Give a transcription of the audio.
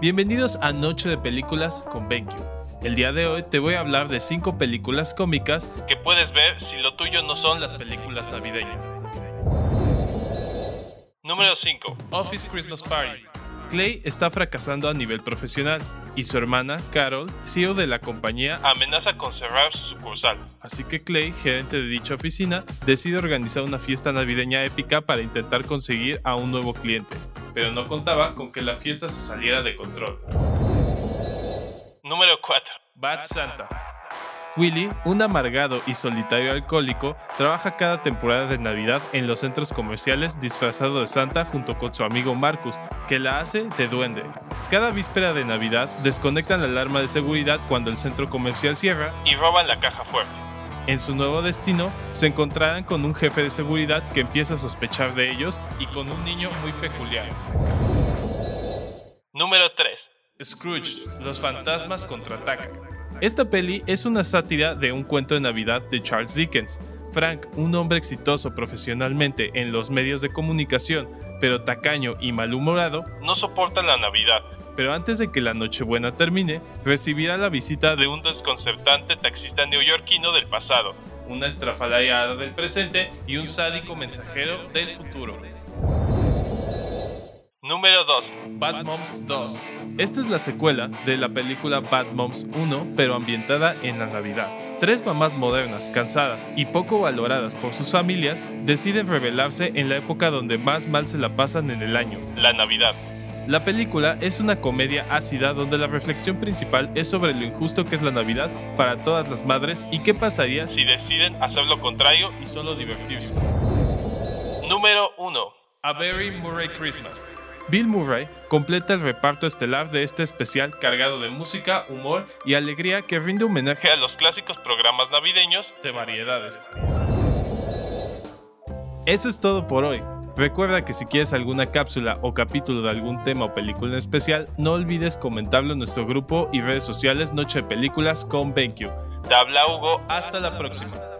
Bienvenidos a Noche de Películas con BenQ. El día de hoy te voy a hablar de 5 películas cómicas que puedes ver si lo tuyo no son las películas navideñas. Número 5. Office Christmas Party. Clay está fracasando a nivel profesional y su hermana, Carol, CEO de la compañía, amenaza con cerrar su sucursal. Así que Clay, gerente de dicha oficina, decide organizar una fiesta navideña épica para intentar conseguir a un nuevo cliente, pero no contaba con que la fiesta se saliera de control. Número 4. Bad Santa. Willy, un amargado y solitario alcohólico, trabaja cada temporada de Navidad en los centros comerciales disfrazado de Santa junto con su amigo Marcus, que la hace de duende. Cada víspera de Navidad desconectan la alarma de seguridad cuando el centro comercial cierra y roban la caja fuerte. En su nuevo destino, se encontrarán con un jefe de seguridad que empieza a sospechar de ellos y con un niño muy peculiar. Número 3. Scrooge, los fantasmas contraatacan. Esta peli es una sátira de un cuento de Navidad de Charles Dickens. Frank, un hombre exitoso profesionalmente en los medios de comunicación, pero tacaño y malhumorado, no soporta la Navidad. Pero antes de que la Nochebuena termine, recibirá la visita de un desconcertante taxista neoyorquino del pasado, una estrafalariada del presente y un sádico mensajero del futuro. Número 2. Bad Moms 2. Esta es la secuela de la película Bad Moms 1, pero ambientada en la Navidad. Tres mamás modernas, cansadas y poco valoradas por sus familias, deciden rebelarse en la época donde más mal se la pasan en el año, la Navidad. La película es una comedia ácida donde la reflexión principal es sobre lo injusto que es la Navidad para todas las madres y qué pasaría si deciden hacer lo contrario y solo divertirse. Número 1. A Very Murray Christmas. Bill Murray completa el reparto estelar de este especial cargado de música, humor y alegría que rinde homenaje a los clásicos programas navideños de variedades. Eso es todo por hoy. Recuerda que si quieres alguna cápsula o capítulo de algún tema o película en especial, no olvides comentarlo en nuestro grupo y redes sociales Noche de Películas con BenQ. Te habla Hugo, hasta la próxima.